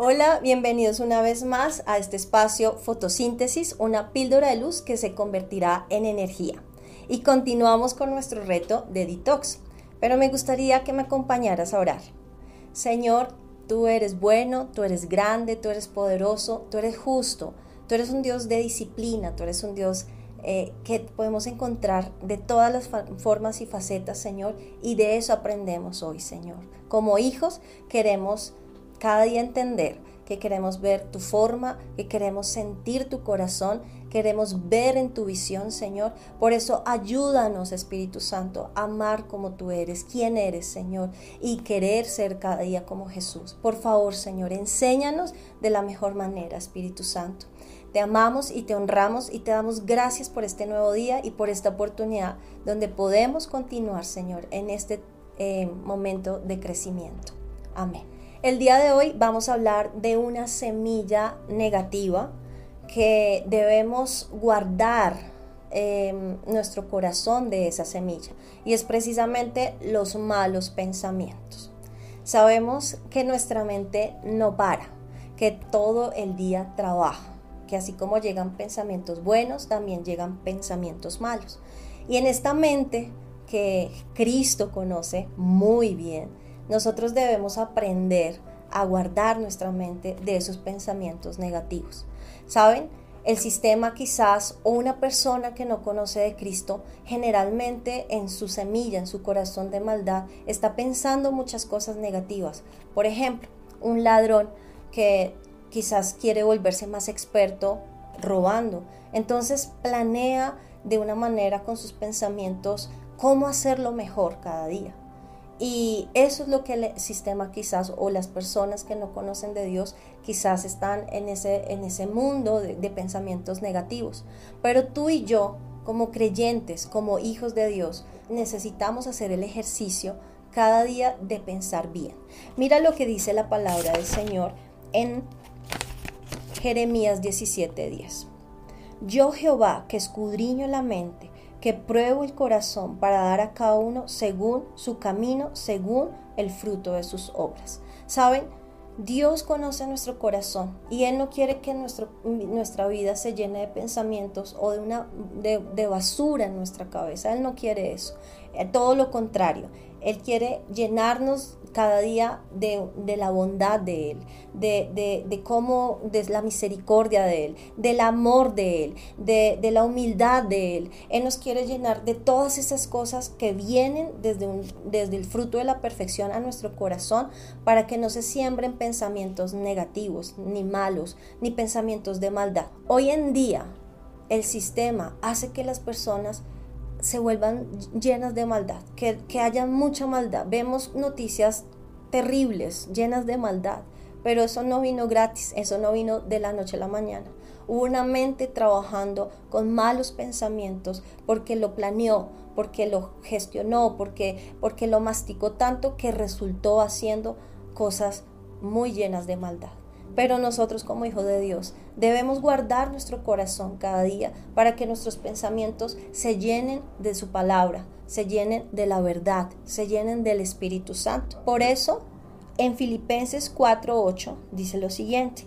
Hola, bienvenidos una vez más a este espacio Fotosíntesis, una píldora de luz que se convertirá en energía. Y continuamos con nuestro reto de detox, pero me gustaría que me acompañaras a orar. Señor, tú eres bueno, tú eres grande, tú eres poderoso, tú eres justo, tú eres un Dios de disciplina, tú eres un Dios eh, que podemos encontrar de todas las formas y facetas, Señor, y de eso aprendemos hoy, Señor. Como hijos queremos cada día entender que queremos ver tu forma, que queremos sentir tu corazón, queremos ver en tu visión, Señor. Por eso ayúdanos, Espíritu Santo, a amar como tú eres, quién eres, Señor, y querer ser cada día como Jesús. Por favor, Señor, enséñanos de la mejor manera, Espíritu Santo. Te amamos y te honramos y te damos gracias por este nuevo día y por esta oportunidad donde podemos continuar, Señor, en este eh, momento de crecimiento. Amén. El día de hoy vamos a hablar de una semilla negativa que debemos guardar en nuestro corazón de esa semilla y es precisamente los malos pensamientos. Sabemos que nuestra mente no para, que todo el día trabaja, que así como llegan pensamientos buenos, también llegan pensamientos malos. Y en esta mente que Cristo conoce muy bien, nosotros debemos aprender a guardar nuestra mente de esos pensamientos negativos. ¿Saben? El sistema quizás o una persona que no conoce de Cristo generalmente en su semilla, en su corazón de maldad, está pensando muchas cosas negativas. Por ejemplo, un ladrón que quizás quiere volverse más experto robando. Entonces planea de una manera con sus pensamientos cómo hacerlo mejor cada día. Y eso es lo que el sistema quizás o las personas que no conocen de Dios quizás están en ese, en ese mundo de, de pensamientos negativos. Pero tú y yo, como creyentes, como hijos de Dios, necesitamos hacer el ejercicio cada día de pensar bien. Mira lo que dice la palabra del Señor en Jeremías 17:10. Yo Jehová que escudriño la mente que pruebo el corazón para dar a cada uno según su camino, según el fruto de sus obras. ¿Saben? Dios conoce nuestro corazón y Él no quiere que nuestro, nuestra vida se llene de pensamientos o de, una, de, de basura en nuestra cabeza. Él no quiere eso. Eh, todo lo contrario. Él quiere llenarnos cada día de, la bondad de Él, de, cómo, de la misericordia de Él, del amor de Él, de, la humildad de Él. Él nos quiere llenar de todas esas cosas que vienen desde el fruto de la perfección a nuestro corazón para que no se siembren pensamientos negativos, ni malos, ni pensamientos de maldad. Hoy en día, el sistema hace que las personas se vuelvan llenas de maldad, que, que haya mucha maldad. Vemos noticias terribles, llenas de maldad, pero eso no vino gratis, eso no vino de la noche a la mañana. Hubo una mente trabajando con malos pensamientos porque lo planeó, porque lo gestionó, porque, porque lo masticó tanto que resultó haciendo cosas muy llenas de maldad. Pero nosotros como hijos de Dios debemos guardar nuestro corazón cada día para que nuestros pensamientos se llenen de su palabra, se llenen de la verdad, se llenen del Espíritu Santo. Por eso, en Filipenses 4:8 dice lo siguiente: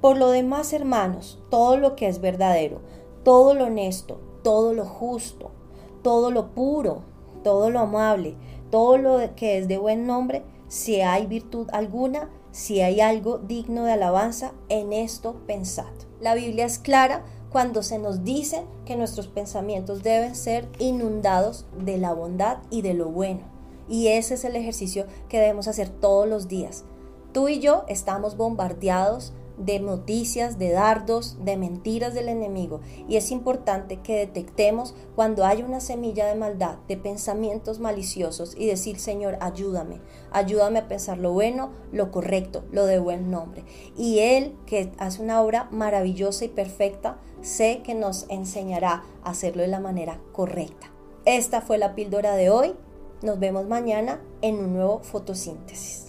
Por lo demás, hermanos, todo lo que es verdadero, todo lo honesto, todo lo justo, todo lo puro, todo lo amable, todo lo que es de buen nombre, si hay virtud alguna, si hay algo digno de alabanza, en esto pensad. La Biblia es clara cuando se nos dice que nuestros pensamientos deben ser inundados de la bondad y de lo bueno. Y ese es el ejercicio que debemos hacer todos los días. Tú y yo estamos bombardeados de noticias, de dardos, de mentiras del enemigo. Y es importante que detectemos cuando hay una semilla de maldad, de pensamientos maliciosos y decir, Señor, ayúdame, ayúdame a pensar lo bueno, lo correcto, lo de buen nombre. Y Él, que hace una obra maravillosa y perfecta, sé que nos enseñará a hacerlo de la manera correcta. Esta fue la píldora de hoy. Nos vemos mañana en un nuevo fotosíntesis.